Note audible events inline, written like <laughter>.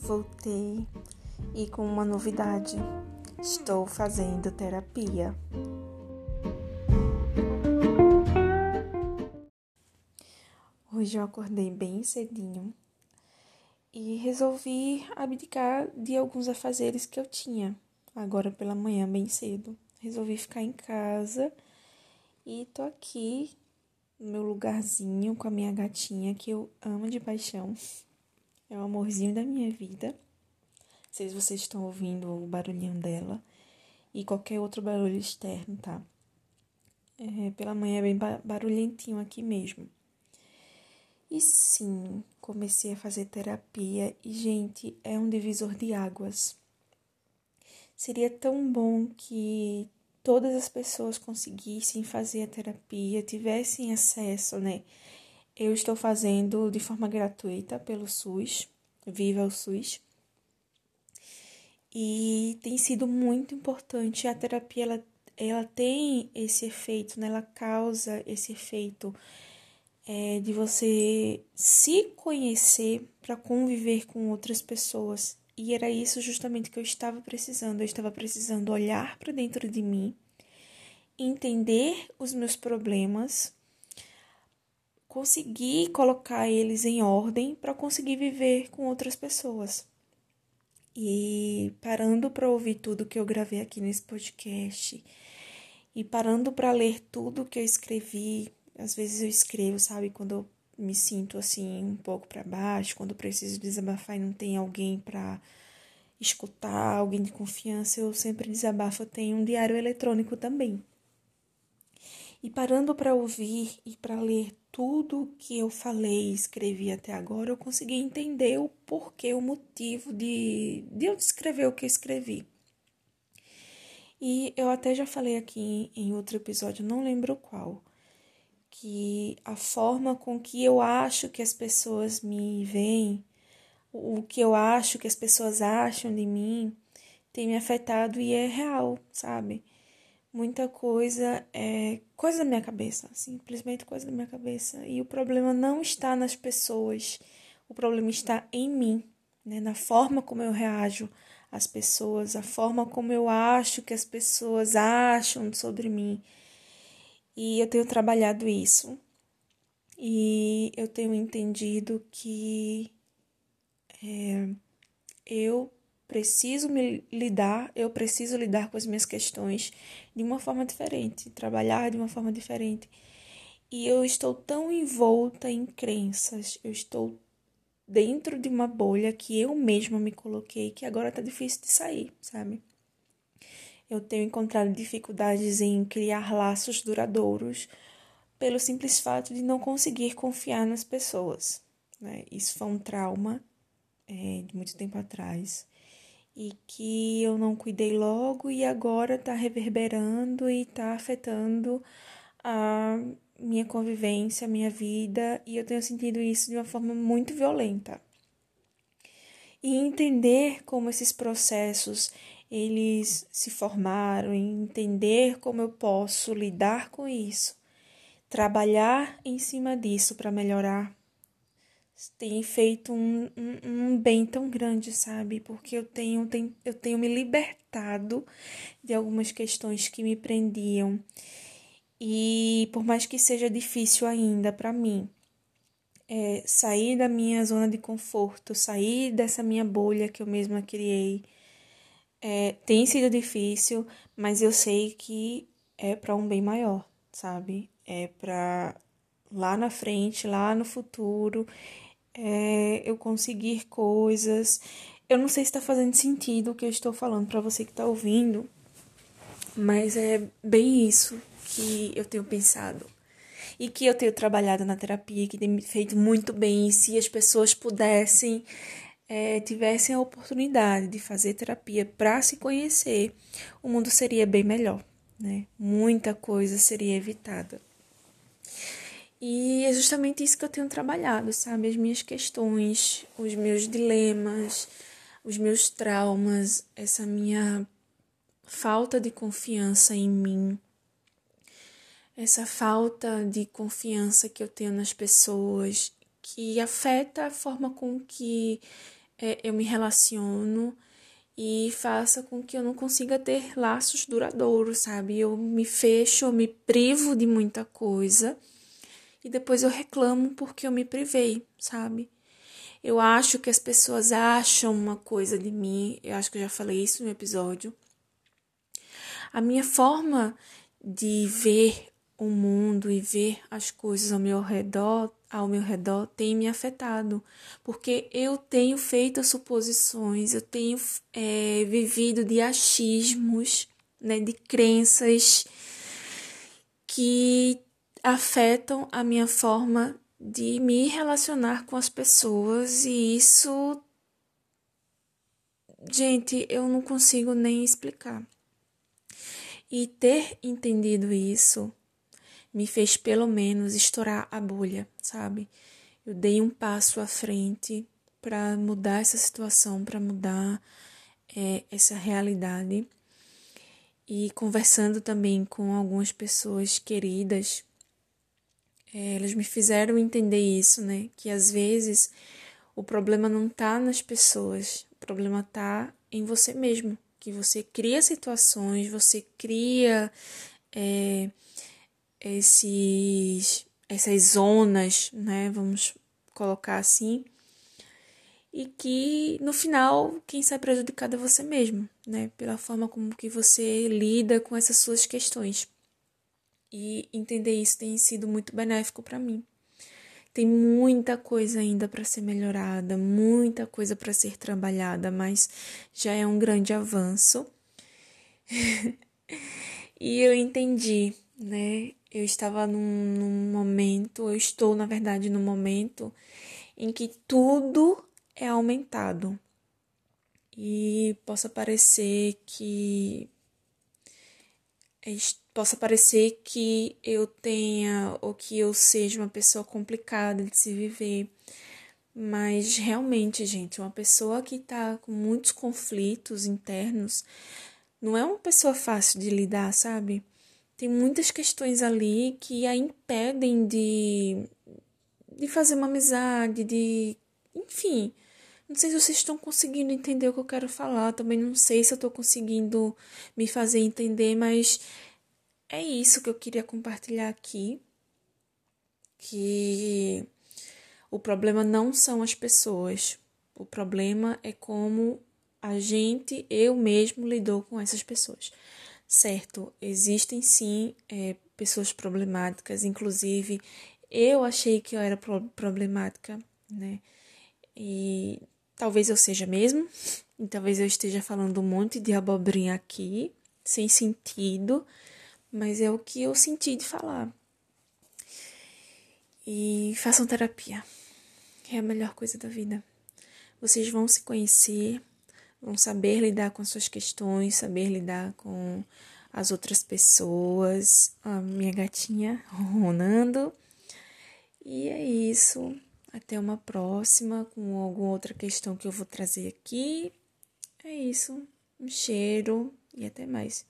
voltei e com uma novidade. Estou fazendo terapia. Hoje eu acordei bem cedinho e resolvi abdicar de alguns afazeres que eu tinha agora pela manhã bem cedo. Resolvi ficar em casa e tô aqui no meu lugarzinho com a minha gatinha que eu amo de paixão. É o amorzinho da minha vida. Não sei se vocês estão ouvindo o barulhinho dela e qualquer outro barulho externo, tá? É, pela manhã é bem barulhentinho aqui mesmo. E sim, comecei a fazer terapia e, gente, é um divisor de águas. Seria tão bom que todas as pessoas conseguissem fazer a terapia, tivessem acesso, né? Eu estou fazendo de forma gratuita pelo SUS, Viva o SUS. E tem sido muito importante. A terapia ela, ela tem esse efeito, né? ela causa esse efeito é, de você se conhecer para conviver com outras pessoas. E era isso justamente que eu estava precisando. Eu estava precisando olhar para dentro de mim, entender os meus problemas conseguir colocar eles em ordem para conseguir viver com outras pessoas. E parando para ouvir tudo que eu gravei aqui nesse podcast e parando para ler tudo que eu escrevi, às vezes eu escrevo, sabe, quando eu me sinto assim um pouco para baixo, quando eu preciso desabafar e não tem alguém para escutar, alguém de confiança, eu sempre desabafo, eu tenho um diário eletrônico também. E parando para ouvir e para ler tudo que eu falei e escrevi até agora, eu consegui entender o porquê, o motivo de, de eu escrever o que eu escrevi. E eu até já falei aqui em outro episódio, não lembro qual, que a forma com que eu acho que as pessoas me veem, o que eu acho que as pessoas acham de mim, tem me afetado e é real, sabe? Muita coisa é coisa da minha cabeça, simplesmente coisa da minha cabeça. E o problema não está nas pessoas, o problema está em mim, né? na forma como eu reajo às pessoas, a forma como eu acho que as pessoas acham sobre mim. E eu tenho trabalhado isso. E eu tenho entendido que é, eu preciso me lidar, eu preciso lidar com as minhas questões de uma forma diferente, trabalhar de uma forma diferente. E eu estou tão envolta em crenças, eu estou dentro de uma bolha que eu mesma me coloquei que agora tá difícil de sair, sabe? Eu tenho encontrado dificuldades em criar laços duradouros pelo simples fato de não conseguir confiar nas pessoas. Né? Isso foi um trauma é, de muito tempo atrás e que eu não cuidei logo e agora está reverberando e está afetando a minha convivência, a minha vida, e eu tenho sentido isso de uma forma muito violenta. E entender como esses processos eles se formaram, entender como eu posso lidar com isso, trabalhar em cima disso para melhorar tem feito um, um, um, bem tão grande, sabe? Porque eu tenho, tenho, eu tenho me libertado de algumas questões que me prendiam. E por mais que seja difícil ainda para mim, é, sair da minha zona de conforto, sair dessa minha bolha que eu mesma criei, é, tem sido difícil, mas eu sei que é para um bem maior, sabe? É para lá na frente, lá no futuro, é, eu conseguir coisas. Eu não sei se está fazendo sentido o que eu estou falando para você que está ouvindo, mas é bem isso que eu tenho pensado e que eu tenho trabalhado na terapia, que tem me feito muito bem. E se as pessoas pudessem, é, tivessem a oportunidade de fazer terapia para se conhecer, o mundo seria bem melhor, né? Muita coisa seria evitada. E é justamente isso que eu tenho trabalhado, sabe? As minhas questões, os meus dilemas, os meus traumas, essa minha falta de confiança em mim, essa falta de confiança que eu tenho nas pessoas, que afeta a forma com que é, eu me relaciono e faça com que eu não consiga ter laços duradouros, sabe? Eu me fecho, eu me privo de muita coisa e depois eu reclamo porque eu me privei, sabe? Eu acho que as pessoas acham uma coisa de mim, eu acho que eu já falei isso no episódio. A minha forma de ver o mundo e ver as coisas ao meu redor, ao meu redor tem me afetado, porque eu tenho feito suposições, eu tenho é, vivido de achismos, né, de crenças que afetam a minha forma de me relacionar com as pessoas e isso gente, eu não consigo nem explicar. E ter entendido isso me fez pelo menos estourar a bolha, sabe? Eu dei um passo à frente para mudar essa situação, para mudar é, essa realidade. E conversando também com algumas pessoas queridas, é, elas me fizeram entender isso, né? Que às vezes o problema não tá nas pessoas, o problema tá em você mesmo. Que você cria situações, você cria é, esses, essas zonas, né? Vamos colocar assim. E que no final quem sai prejudicado é você mesmo, né? Pela forma como que você lida com essas suas questões. E entender isso tem sido muito benéfico para mim. Tem muita coisa ainda para ser melhorada, muita coisa para ser trabalhada, mas já é um grande avanço. <laughs> e eu entendi, né? Eu estava num, num momento, eu estou, na verdade, num momento em que tudo é aumentado. E possa parecer que possa parecer que eu tenha ou que eu seja uma pessoa complicada de se viver. Mas realmente, gente, uma pessoa que está com muitos conflitos internos não é uma pessoa fácil de lidar, sabe? Tem muitas questões ali que a impedem de, de fazer uma amizade, de. Enfim. Não sei se vocês estão conseguindo entender o que eu quero falar. Também não sei se eu estou conseguindo me fazer entender, mas é isso que eu queria compartilhar aqui. Que o problema não são as pessoas. O problema é como a gente, eu mesmo, lidou com essas pessoas. Certo, existem sim é, pessoas problemáticas, inclusive eu achei que eu era pro problemática, né? E talvez eu seja mesmo, e talvez eu esteja falando um monte de abobrinha aqui, sem sentido, mas é o que eu senti de falar. E façam terapia. É a melhor coisa da vida. Vocês vão se conhecer, vão saber lidar com as suas questões, saber lidar com as outras pessoas. A minha gatinha <laughs> ronando. E é isso. Até uma próxima com alguma outra questão que eu vou trazer aqui. É isso. Um cheiro e até mais.